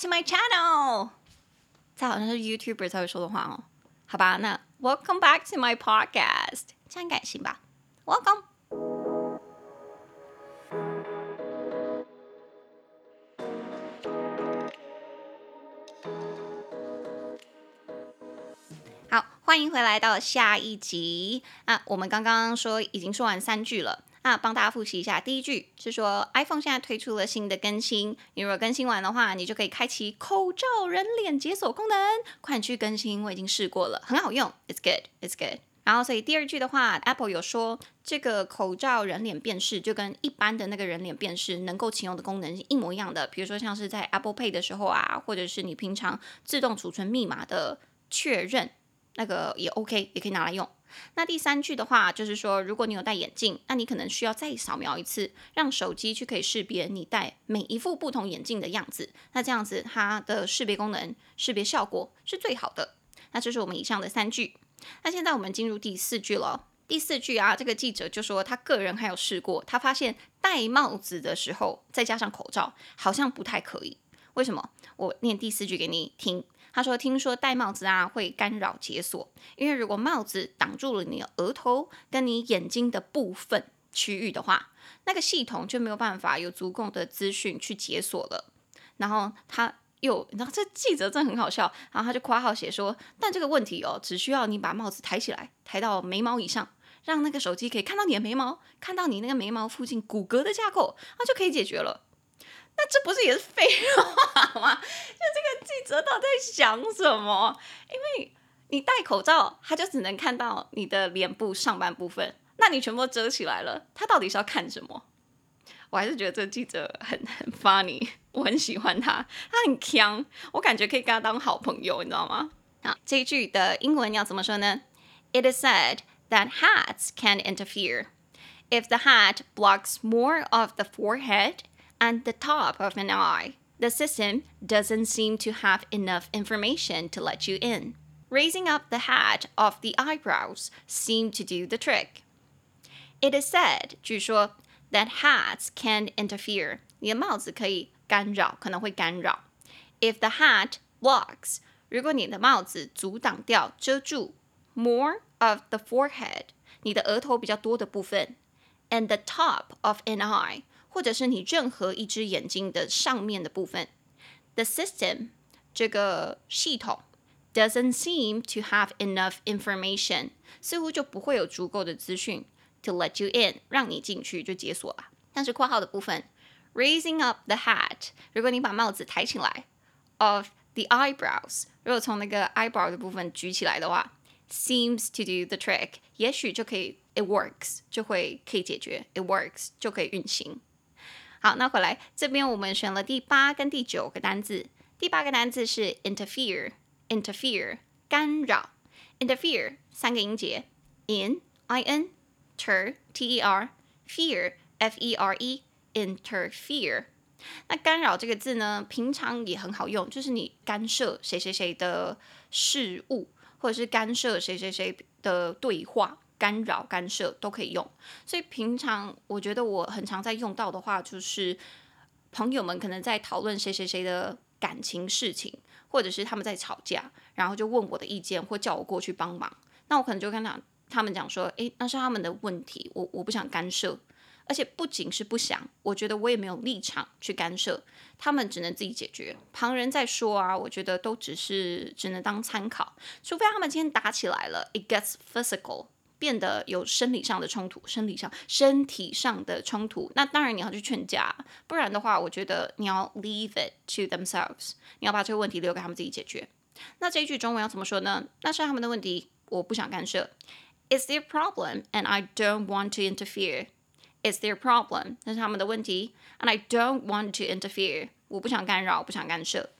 to my channel。这好像是 YouTuber 才会说的话哦。好吧，那 Welcome back to my podcast，这样改行吧？Welcome。好，欢迎回来到下一集。啊，我们刚刚说已经说完三句了。那帮大家复习一下，第一句是说 iPhone 现在推出了新的更新，你如果更新完的话，你就可以开启口罩人脸解锁功能。快去更新，我已经试过了，很好用，It's good, It's good。然后所以第二句的话，Apple 有说这个口罩人脸辨识就跟一般的那个人脸辨识能够启用的功能是一模一样的，比如说像是在 Apple Pay 的时候啊，或者是你平常自动储存密码的确认，那个也 OK，也可以拿来用。那第三句的话，就是说，如果你有戴眼镜，那你可能需要再扫描一次，让手机去可以识别你戴每一副不同眼镜的样子。那这样子，它的识别功能、识别效果是最好的。那这是我们以上的三句。那现在我们进入第四句了。第四句啊，这个记者就说他个人还有试过，他发现戴帽子的时候再加上口罩，好像不太可以。为什么？我念第四句给你听。他说：“听说戴帽子啊会干扰解锁，因为如果帽子挡住了你的额头跟你眼睛的部分区域的话，那个系统就没有办法有足够的资讯去解锁了。”然后他又，你知道这记者真的很好笑，然后他就括号写说：“但这个问题哦，只需要你把帽子抬起来，抬到眉毛以上，让那个手机可以看到你的眉毛，看到你那个眉毛附近骨骼的架构，那就可以解决了。”那这不是也是废话吗？就这个记者到底在想什么？因为你戴口罩，他就只能看到你的脸部上半部分，那你全部遮起来了，他到底是要看什么？我还是觉得这个记者很很 funny，我很喜欢他，他很强，我感觉可以跟他当好朋友，你知道吗？好，这一句的英文要怎么说呢？It is said that hats can interfere if the hat blocks more of the forehead. And the top of an eye, the system doesn't seem to have enough information to let you in. Raising up the hat of the eyebrows seemed to do the trick. It is said, 据说 that hats can interfere. 你的帽子可以干扰，可能会干扰。If the hat blocks，如果你的帽子阻挡掉、遮住 more of the forehead，你的额头比较多的部分，and the top of an eye。 或者是你任何一只眼睛的上面的部分，the system 这个系统 doesn't seem to have enough information，似乎就不会有足够的资讯 to let you in，让你进去就解锁了。但是括号的部分，raising up the hat，如果你把帽子抬起来，of the eyebrows，如果从那个 eyebrow 的部分举起来的话，seems to do the trick，也许就可以，it works 就会可以解决，it works 就可以运行。好，那回来这边我们选了第八跟第九个单字。第八个单字是 interfere，interfere 干扰，interfere 三个音节，in i n ter t e r fear f e r e interfere。那干扰这个字呢，平常也很好用，就是你干涉谁谁谁的事物，或者是干涉谁谁谁的对话。干扰、干涉都可以用，所以平常我觉得我很常在用到的话，就是朋友们可能在讨论谁谁谁的感情事情，或者是他们在吵架，然后就问我的意见或叫我过去帮忙，那我可能就跟他他们讲说，诶，那是他们的问题，我我不想干涉，而且不仅是不想，我觉得我也没有立场去干涉，他们只能自己解决，旁人在说啊，我觉得都只是只能当参考，除非他们今天打起来了，it gets physical。变得有生理上的冲突，生理上、身体上的冲突，那当然你要去劝架，不然的话，我觉得你要 leave it to themselves，你要把这个问题留给他们自己解决。那这一句中文要怎么说呢？那是他们的问题，我不想干涉。It's their problem and I don't want to interfere. It's their problem，那是他们的问题，and I don't want to interfere，我不想干扰，不想干涉。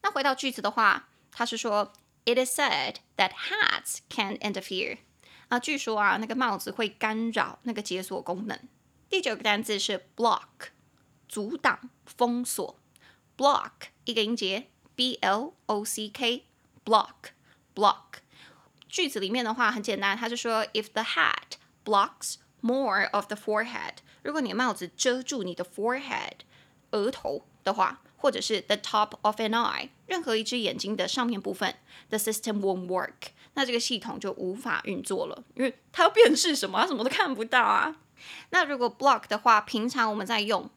那回到句子的话，他是说，It is said that hats can interfere. 啊，据说啊，那个帽子会干扰那个解锁功能。第九个单词是 block，阻挡、封锁。block 一个音节，b l o c k，block，block。句子里面的话很简单，它是说，if the hat blocks more of the forehead，如果你的帽子遮住你的 forehead，额头的话或者是 the top of an eye，任何一只眼睛的上面部分，the system won't work，那这个系统就无法运作了，因为它要辨识什么，它什么都看不到啊。那如果 block 的话，平常我们在用。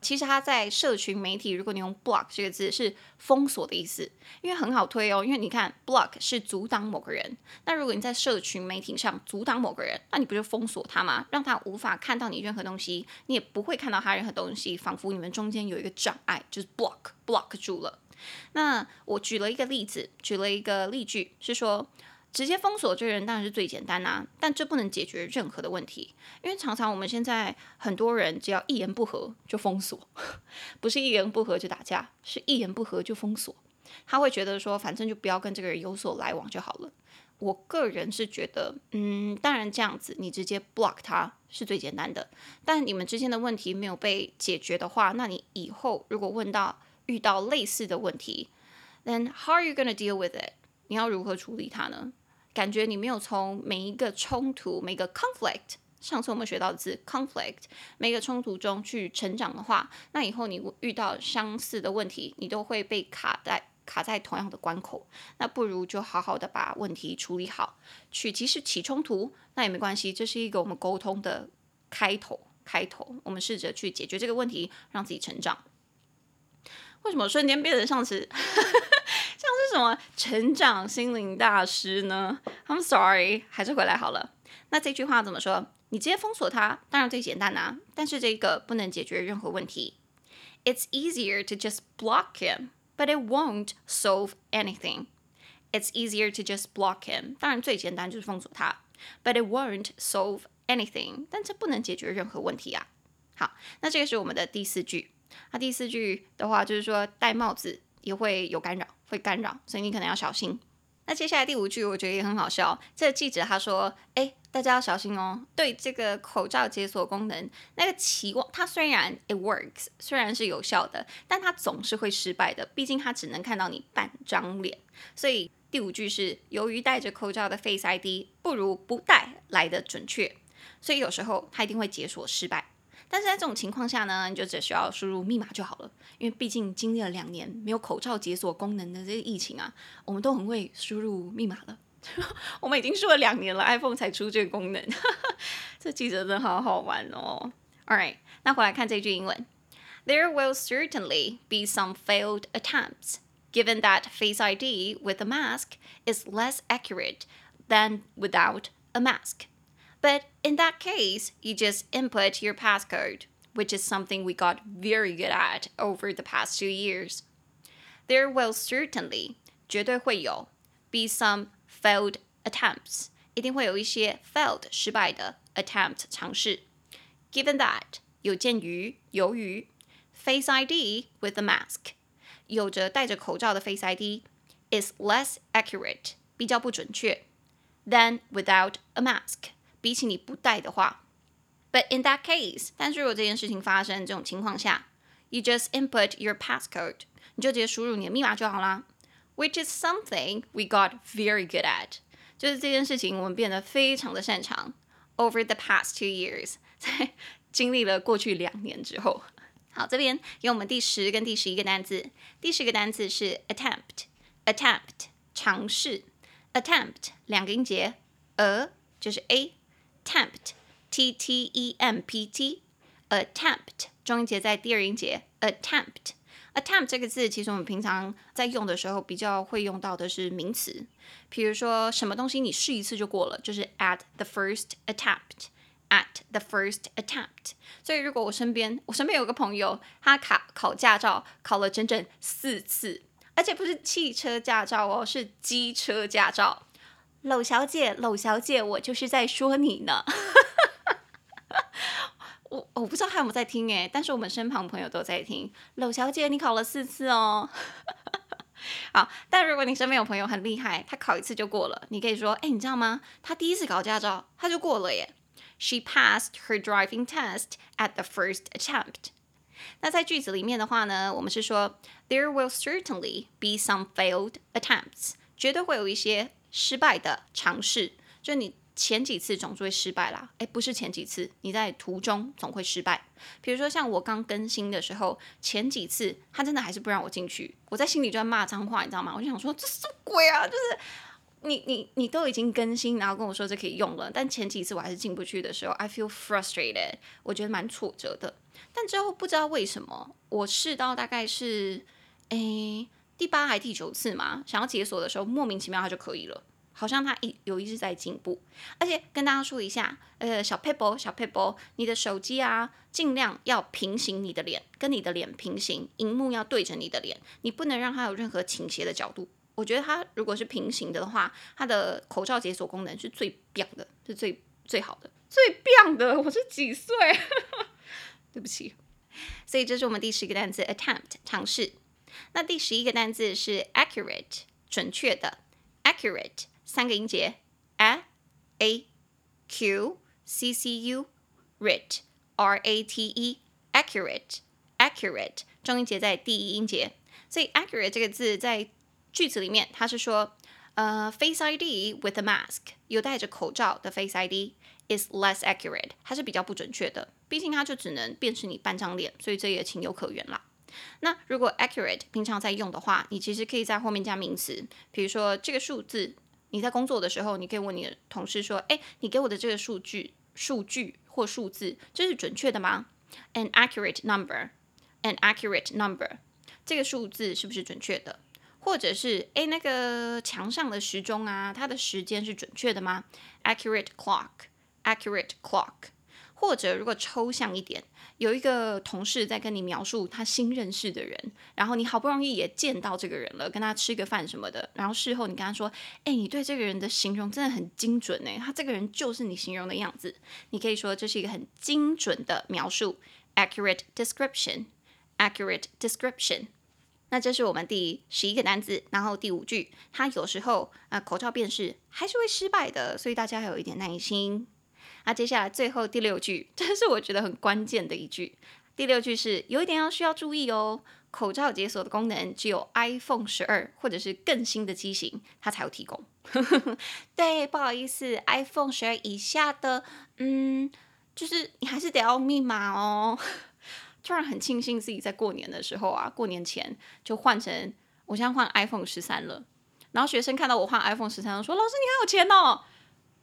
其实它在社群媒体，如果你用 block 这个字是封锁的意思，因为很好推哦。因为你看 block 是阻挡某个人，那如果你在社群媒体上阻挡某个人，那你不就封锁他吗？让他无法看到你任何东西，你也不会看到他任何东西，仿佛你们中间有一个障碍，就是 block block 住了。那我举了一个例子，举了一个例句，是说。直接封锁这个人当然是最简单啊，但这不能解决任何的问题，因为常常我们现在很多人只要一言不合就封锁，不是一言不合就打架，是一言不合就封锁。他会觉得说，反正就不要跟这个人有所来往就好了。我个人是觉得，嗯，当然这样子你直接 block 他是最简单的，但你们之间的问题没有被解决的话，那你以后如果问到遇到类似的问题，then how are you gonna deal with it？你要如何处理它呢？感觉你没有从每一个冲突、每个 conflict，上次我们学到的字 conflict，每个冲突中去成长的话，那以后你遇到相似的问题，你都会被卡在卡在同样的关口。那不如就好好的把问题处理好，去即使起冲突，那也没关系，这是一个我们沟通的开头。开头，我们试着去解决这个问题，让自己成长。为什么瞬间变成上次？像是什么成长心灵大师呢？I'm sorry，还是回来好了。那这句话怎么说？你直接封锁他，当然最简单啊，但是这个不能解决任何问题。It's easier to just block him, but it won't solve anything. It's easier to just block him，当然最简单就是封锁他，but it won't solve anything，但这不能解决任何问题啊。好，那这个是我们的第四句。那第四句的话就是说戴帽子也会有干扰。会干扰，所以你可能要小心。那接下来第五句，我觉得也很好笑。这个记者他说：“哎，大家要小心哦，对这个口罩解锁功能，那个期望它虽然 it works，虽然是有效的，但它总是会失败的。毕竟它只能看到你半张脸。所以第五句是：由于戴着口罩的 Face ID 不如不戴来的准确，所以有时候它一定会解锁失败。”但是在这种情况下呢，你就只需要输入密码就好了，因为毕竟经历了两年没有口罩解锁功能的这个疫情啊，我们都很会输入密码了。我们已经说了两年了，iPhone 才出这个功能，这记者真的好好玩哦。All right，那回来看这句英文，There will certainly be some failed attempts, given that Face ID with a mask is less accurate than without a mask. But in that case, you just input your passcode, which is something we got very good at over the past two years. There will certainly 绝对会有 be some failed attempts，一定会有一些 failed 失败的 attempt 尝试。Given that 有鉴于由于 Face ID with a mask 有着戴着口罩的 Face ID is less accurate 比较不准确 than without a mask。 比起你不戴的话，But in that case，但是如果这件事情发生这种情况下，You just input your passcode，你就直接输入你的密码就好啦。Which is something we got very good at，就是这件事情我们变得非常的擅长。Over the past two years，在经历了过去两年之后，好，这边有我们第十跟第十一个单词。第十个单词是 attempt，attempt 尝试，attempt 两个音节，a 就是 a。 Tempt, t t e m p t, attempt 中音节在第二音节。attempt, attempt 这个字其实我们平常在用的时候比较会用到的是名词，比如说什么东西你试一次就过了，就是 at the first attempt, at the first attempt。所以如果我身边我身边有个朋友，他考考驾照考了整整四次，而且不是汽车驾照哦，是机车驾照。娄小姐，娄小姐，我就是在说你呢。我我不知道他有没有在听诶，但是我们身旁朋友都在听。娄小姐，你考了四次哦。好，但如果你身边有朋友很厉害，他考一次就过了，你可以说，哎，你知道吗？他第一次考驾照他就过了耶。She passed her driving test at the first attempt。那在句子里面的话呢，我们是说，There will certainly be some failed attempts，绝对会有一些。失败的尝试，就你前几次总是会失败啦，诶，不是前几次，你在途中总会失败。比如说像我刚更新的时候，前几次他真的还是不让我进去，我在心里就在骂脏话，你知道吗？我就想说这什么鬼啊？就是你你你都已经更新，然后跟我说这可以用了，但前几次我还是进不去的时候，I feel frustrated，我觉得蛮挫折的。但之后不知道为什么，我试到大概是诶第八还第九次嘛，想要解锁的时候，莫名其妙它就可以了。好像它一有一直在进步，而且跟大家说一下，呃，小撇步小撇步，你的手机啊，尽量要平行你的脸，跟你的脸平行，荧幕要对着你的脸，你不能让它有任何倾斜的角度。我觉得它如果是平行的话，它的口罩解锁功能是最棒的，是最最好的，最棒的。我是几岁？对不起。所以这是我们第十个单词，attempt 尝试。那第十一个单词是 accurate 准确的，accurate。三个音节，a a q c c u rate r a t e accurate accurate 重音节在第一音节，所以 accurate 这个字在句子里面，它是说，呃，Face ID with a mask 有戴着口罩的 Face ID is less accurate，它是比较不准确的，毕竟它就只能辨识你半张脸，所以这也情有可原啦。那如果 accurate 平常在用的话，你其实可以在后面加名词，比如说这个数字。你在工作的时候，你可以问你的同事说：“哎，你给我的这个数据、数据或数字，这是准确的吗？”An accurate number, an accurate number，这个数字是不是准确的？或者是哎，那个墙上的时钟啊，它的时间是准确的吗？Accurate clock, accurate clock。或者如果抽象一点，有一个同事在跟你描述他新认识的人，然后你好不容易也见到这个人了，跟他吃个饭什么的，然后事后你跟他说：“哎，你对这个人的形容真的很精准呢，他这个人就是你形容的样子。”你可以说这是一个很精准的描述，accurate description，accurate description。那这是我们第十一个单字，然后第五句，它有时候啊、口罩辨识还是会失败的，所以大家要有一点耐心。那接下来最后第六句，这是我觉得很关键的一句。第六句是有一点要需要注意哦，口罩解锁的功能只有 iPhone 十二或者是更新的机型它才有提供。对，不好意思，iPhone 十二以下的，嗯，就是你还是得要密码哦。突然很庆幸自己在过年的时候啊，过年前就换成，我现在换 iPhone 十三了。然后学生看到我换 iPhone 十三，说：“老师你还有钱哦。”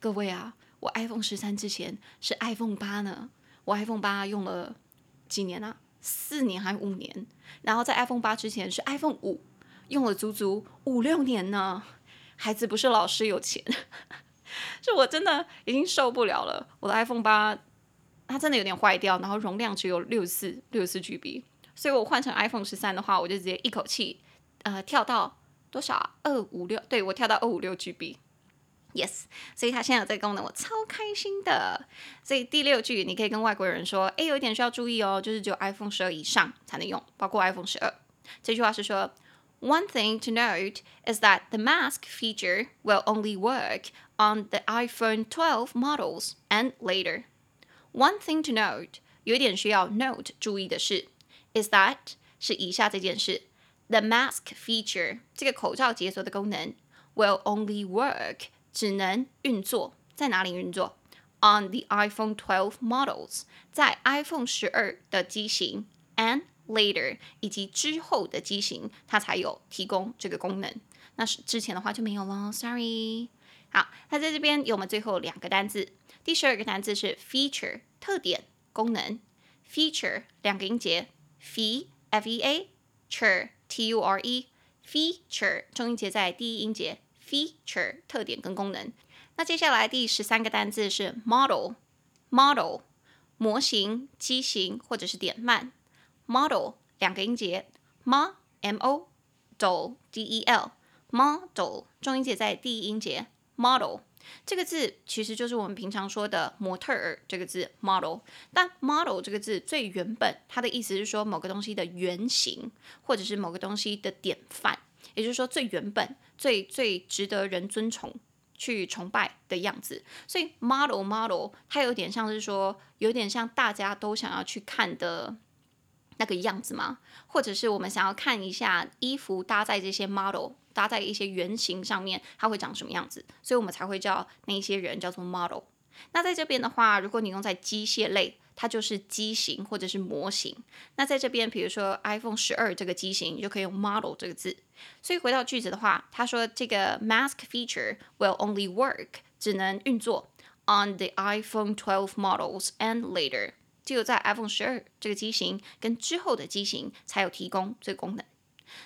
各位啊。我 iPhone 十三之前是 iPhone 八呢，我 iPhone 八用了几年啊？四年还五年？然后在 iPhone 八之前是 iPhone 五，用了足足五六年呢。孩子不是老师有钱，是我真的已经受不了了。我的 iPhone 八它真的有点坏掉，然后容量只有六十四六十四 GB，所以我换成 iPhone 十三的话，我就直接一口气呃跳到多少？二五六，对，我跳到二五六 GB。Yes，所以它现在有这个功能，我超开心的。所以第六句，你可以跟外国人说：“诶，有一点需要注意哦，就是只有 iPhone 十二以上才能用，包括 iPhone 十二。”这句话是说：“One thing to note is that the mask feature will only work on the iPhone 12 models and later. One thing to note，有一点需要 note 注意的是，is that 是以下这件事，the mask feature 这个口罩解锁的功能 will only work。” 只能运作在哪里运作？On the iPhone 12 models，在 iPhone 十二的机型，and later 以及之后的机型，它才有提供这个功能。那是之前的话就没有了，sorry。好，那在这边有我们最后两个单字，第十二个单字是 feature 特点功能，feature 两个音节，fe f e a ture t u r e feature 重音节在第一音节。Feature 特点跟功能，那接下来第十三个单字是 model，model 模型、机型或者是典范，model 两个音节，m m o d d e l model 重音节在第一音节，model 这个字其实就是我们平常说的模特儿这个字 model，但 model 这个字最原本它的意思是说某个东西的原型或者是某个东西的典范。也就是说，最原本、最最值得人尊崇、去崇拜的样子。所以，model model，它有点像是说，有点像大家都想要去看的那个样子吗？或者是我们想要看一下衣服搭在这些 model 搭在一些原型上面，它会长什么样子，所以我们才会叫那些人叫做 model。那在这边的话，如果你用在机械类，它就是机型或者是模型。那在这边，比如说 iPhone 十二这个机型，你就可以用 model 这个字。所以回到句子的话，他说这个 mask feature will only work，只能运作 on the iPhone 12 models and later，只有在 iPhone 十二这个机型跟之后的机型才有提供这个功能。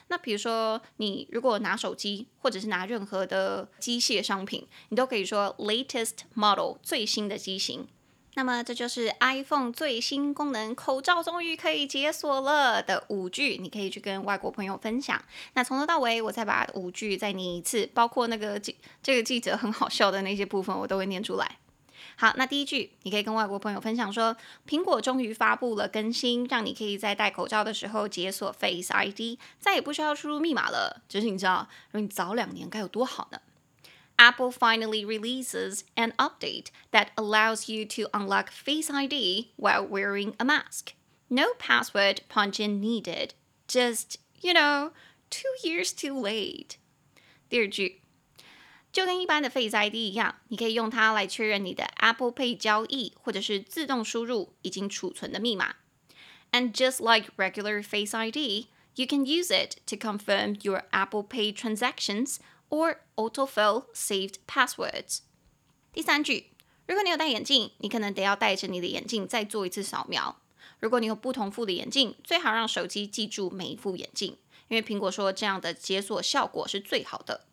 那比如说，你如果拿手机，或者是拿任何的机械商品，你都可以说 latest model 最新的机型。那么这就是 iPhone 最新功能，口罩终于可以解锁了的五句，你可以去跟外国朋友分享。那从头到尾，我再把五句再念一次，包括那个记这个记者很好笑的那些部分，我都会念出来。好，那第一句，你可以跟外国朋友分享说，苹果终于发布了更新，让你可以在戴口罩的时候解锁 Face ID，再也不需要输入密码了。只是你知道，如果你早两年该有多好呢？Apple finally releases an update that allows you to unlock Face ID while wearing a mask. No password punch-in needed. Just, you know, two years too late. 第二句。 就跟一般的 Face ID 一样，你可以用它来确认你的 Apple Pay 交易，或者是自动输入已经储存的密码。And just like regular Face ID, you can use it to confirm your Apple Pay transactions or autofill saved passwords。第三句，如果你有戴眼镜，你可能得要戴着你的眼镜再做一次扫描。如果你有不同副的眼镜，最好让手机记住每一副眼镜，因为苹果说这样的解锁效果是最好的。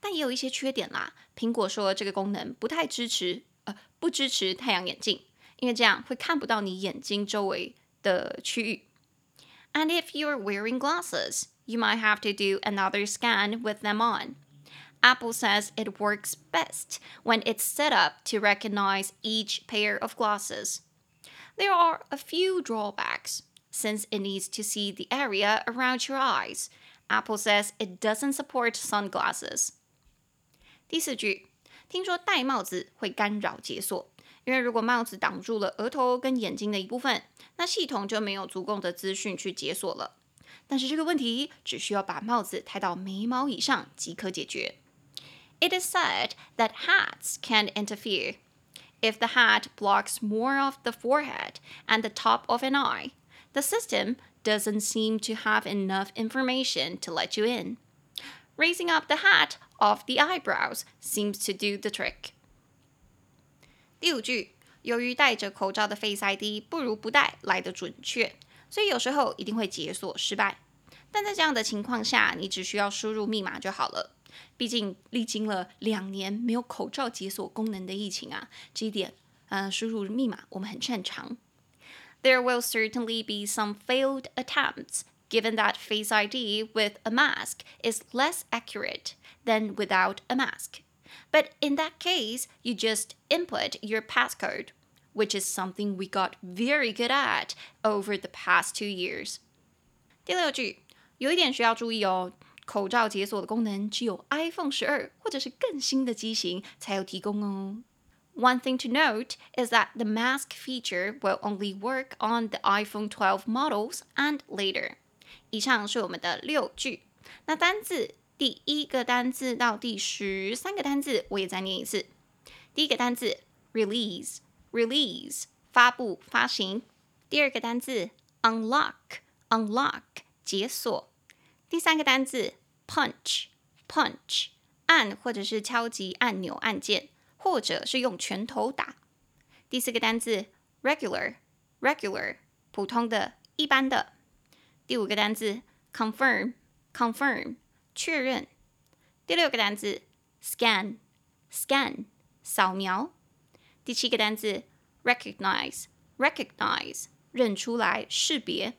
但也有一些缺点啦。苹果说这个功能不太支持，呃，不支持太阳眼镜，因为这样会看不到你眼睛周围的区域。And if you're wearing glasses, you might have to do another scan with them on. Apple says it works best when it's set up to recognize each pair of glasses. There are a few drawbacks, since it needs to see the area around your eyes. Apple says it doesn't support sunglasses. 第四句，听说戴帽子会干扰解锁，因为如果帽子挡住了额头跟眼睛的一部分，那系统就没有足够的资讯去解锁了。但是这个问题只需要把帽子抬到眉毛以上即可解决。It is said that hats can interfere. If the hat blocks more of the forehead and the top of an eye, the system doesn't seem to have enough information to let you in. Raising up the hat off the eyebrows seems to do the trick. 第五句，由于戴着口罩的 Face ID 不如不戴来得准确，所以有时候一定会解锁失败。但在这样的情况下，你只需要输入密码就好了。毕竟历经了两年没有口罩解锁功能的疫情啊，这一点，呃，输入密码我们很擅长。There will certainly be some failed attempts given that Face ID with a mask is less accurate than without a mask. But in that case, you just input your passcode, which is something we got very good at over the past two years. 第六句，有一点需要注意哦，口罩解锁的功能只有 iPhone 十二或者是更新的机型才有提供哦。 One thing to note is that the mask feature will only work on the iPhone 12 models and later. 以上是我们的六句。那单字，第一个单字到第十三个单字，我也再念一次。第一个单字 release，release 发布、发行。第二个单字 unlock，unlock 解锁。第三个单字 punch，punch 按或者是敲击按钮按键， 或者是用拳头打。第四个单字 regular，regular 普通的、一般的。第五个单字 confirm，confirm 确认。第六个单字 scan，scan 扫描。第七个单字 recognize，recognize 认出来识别。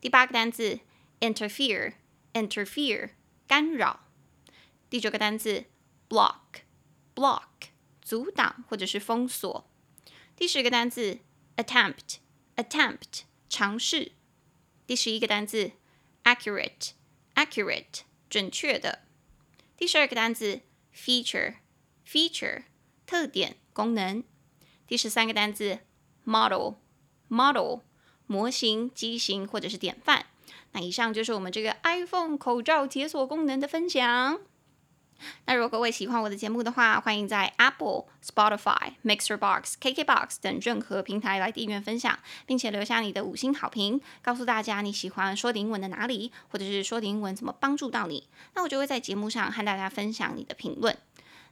第八个单字 interfere，interfere 干扰。第九个单字 block，block 阻挡或者是封锁。第十个单词 attempt，attempt 尝试。第十一个单词，accurate，accurate，准确的。第十二个单词，feature，feature，特点、功能。第十三个单词，model，model，模型、机型或者是典范。那以上就是我们这个 iPhone 口罩解锁功能的分享。那如果各位喜欢我的节目的话，欢迎在 Apple、Spotify、MixerBox、KKBox 等任何平台来订阅分享，并且留下你的五星好评，告诉大家你喜欢说的英文的哪里，或者是说的英文怎么帮助到你。那我就会在节目上和大家分享你的评论。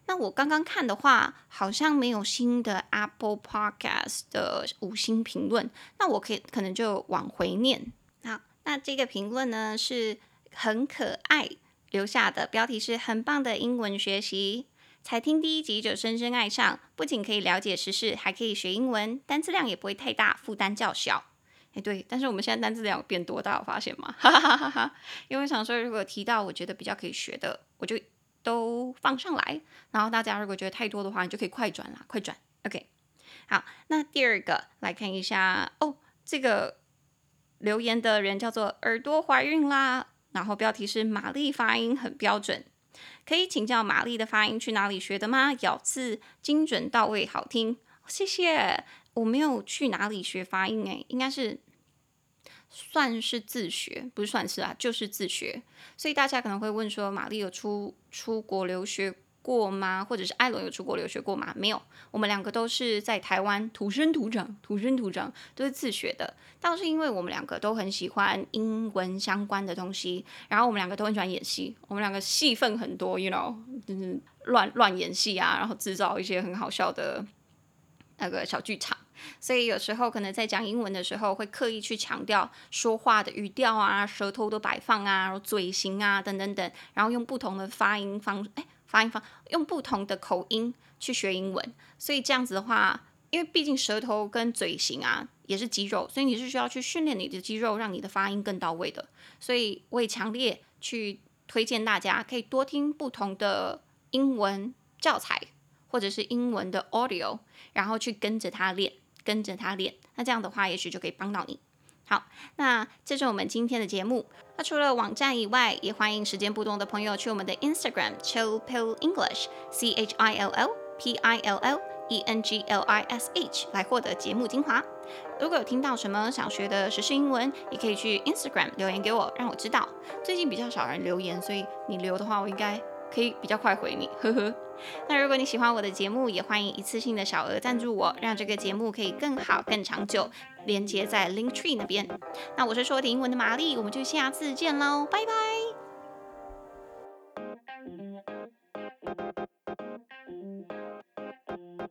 那我刚刚看的话，好像没有新的 Apple Podcast 的五星评论，那我可以可能就往回念。好，那这个评论呢是很可爱。留下的标题是很棒的英文学习，才听第一集就深深爱上，不仅可以了解时事，还可以学英文，单词量也不会太大，负担较小。哎，对，但是我们现在单词量变多，大家有发现吗？哈哈哈哈，因为想说，如果提到我觉得比较可以学的，我就都放上来。然后大家如果觉得太多的话，你就可以快转啦，快转。OK，好，那第二个来看一下哦，这个留言的人叫做耳朵怀孕啦。然后标题是玛丽发音很标准，可以请教玛丽的发音去哪里学的吗？咬字精准到位，好听，谢谢。我没有去哪里学发音，诶，应该是算是自学，不是算是啊，就是自学。所以大家可能会问说，玛丽有出出国留学过吗？或者是艾伦有出国留学过吗？没有，我们两个都是在台湾土生土长，土生土长都是自学的。倒是因为我们两个都很喜欢英文相关的东西，然后我们两个都很喜欢演戏，我们两个戏份很多，you know，就是乱乱演戏啊，然后制造一些很好笑的那个小剧场。所以有时候可能在讲英文的时候，会刻意去强调说话的语调啊、舌头的摆放啊、然后嘴型啊等等等，然后用不同的发音方，哎。发音方用不同的口音去学英文，所以这样子的话，因为毕竟舌头跟嘴型啊也是肌肉，所以你是需要去训练你的肌肉，让你的发音更到位的。所以我也强烈去推荐大家可以多听不同的英文教材或者是英文的 audio，然后去跟着他练，跟着他练，那这样的话也许就可以帮到你。好，那这是我们今天的节目。那除了网站以外，也欢迎时间不多的朋友去我们的 Instagram Chill Pill English，C H I L L P I L L E N G L I S H 来获得节目精华。如果有听到什么想学的时事英文，也可以去 Instagram 留言给我，让我知道。最近比较少人留言，所以你留的话，我应该可以比较快回你。呵呵。那如果你喜欢我的节目，也欢迎一次性的小额赞助我，让这个节目可以更好、更长久。连接在 Linktree 那边。那我是说英文的玛丽，我们就下次见喽，拜拜。